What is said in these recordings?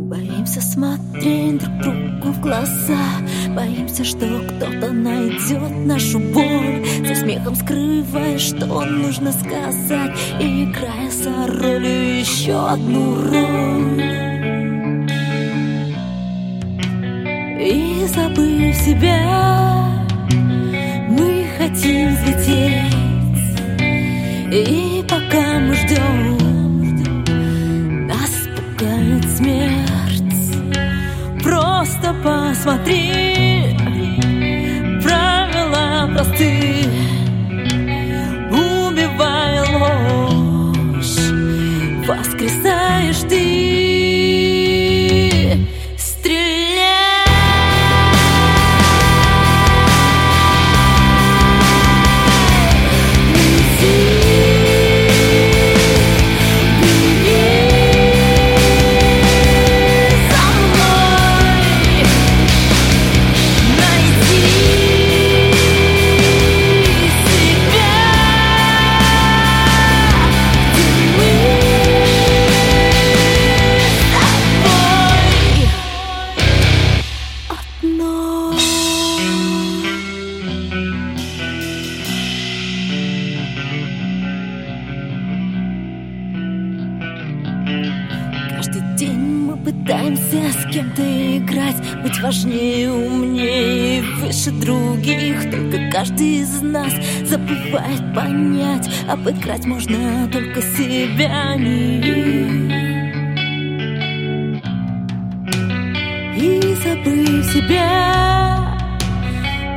Боимся смотреть друг другу в глаза Боимся, что кто-то найдет нашу боль. За смехом скрывая, что нужно сказать И играя за ролью еще одну роль забыв себя, мы хотим взлететь. И пока мы ждем нас пугает смерть. Просто посмотри Правила просты пытаемся с кем-то играть Быть важнее, умнее выше других. Только каждый из нас забывает понять Обыграть можно только себя, не их. И забыв себя,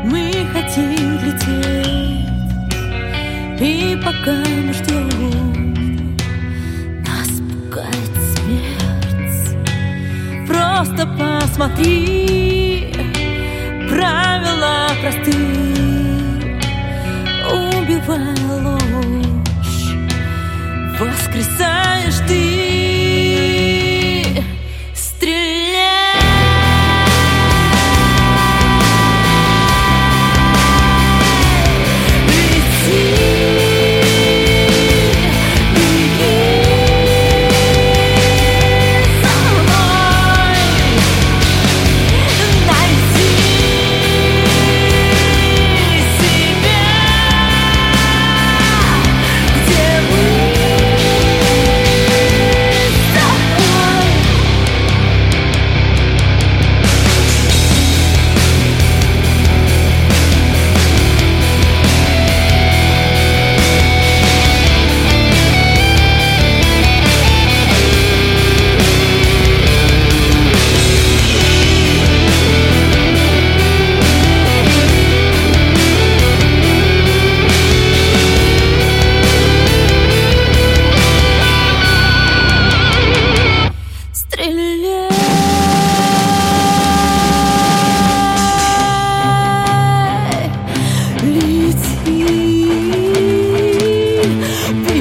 мы хотим лететь. И пока мы ждем Просто посмотри. Правила просты Yeah.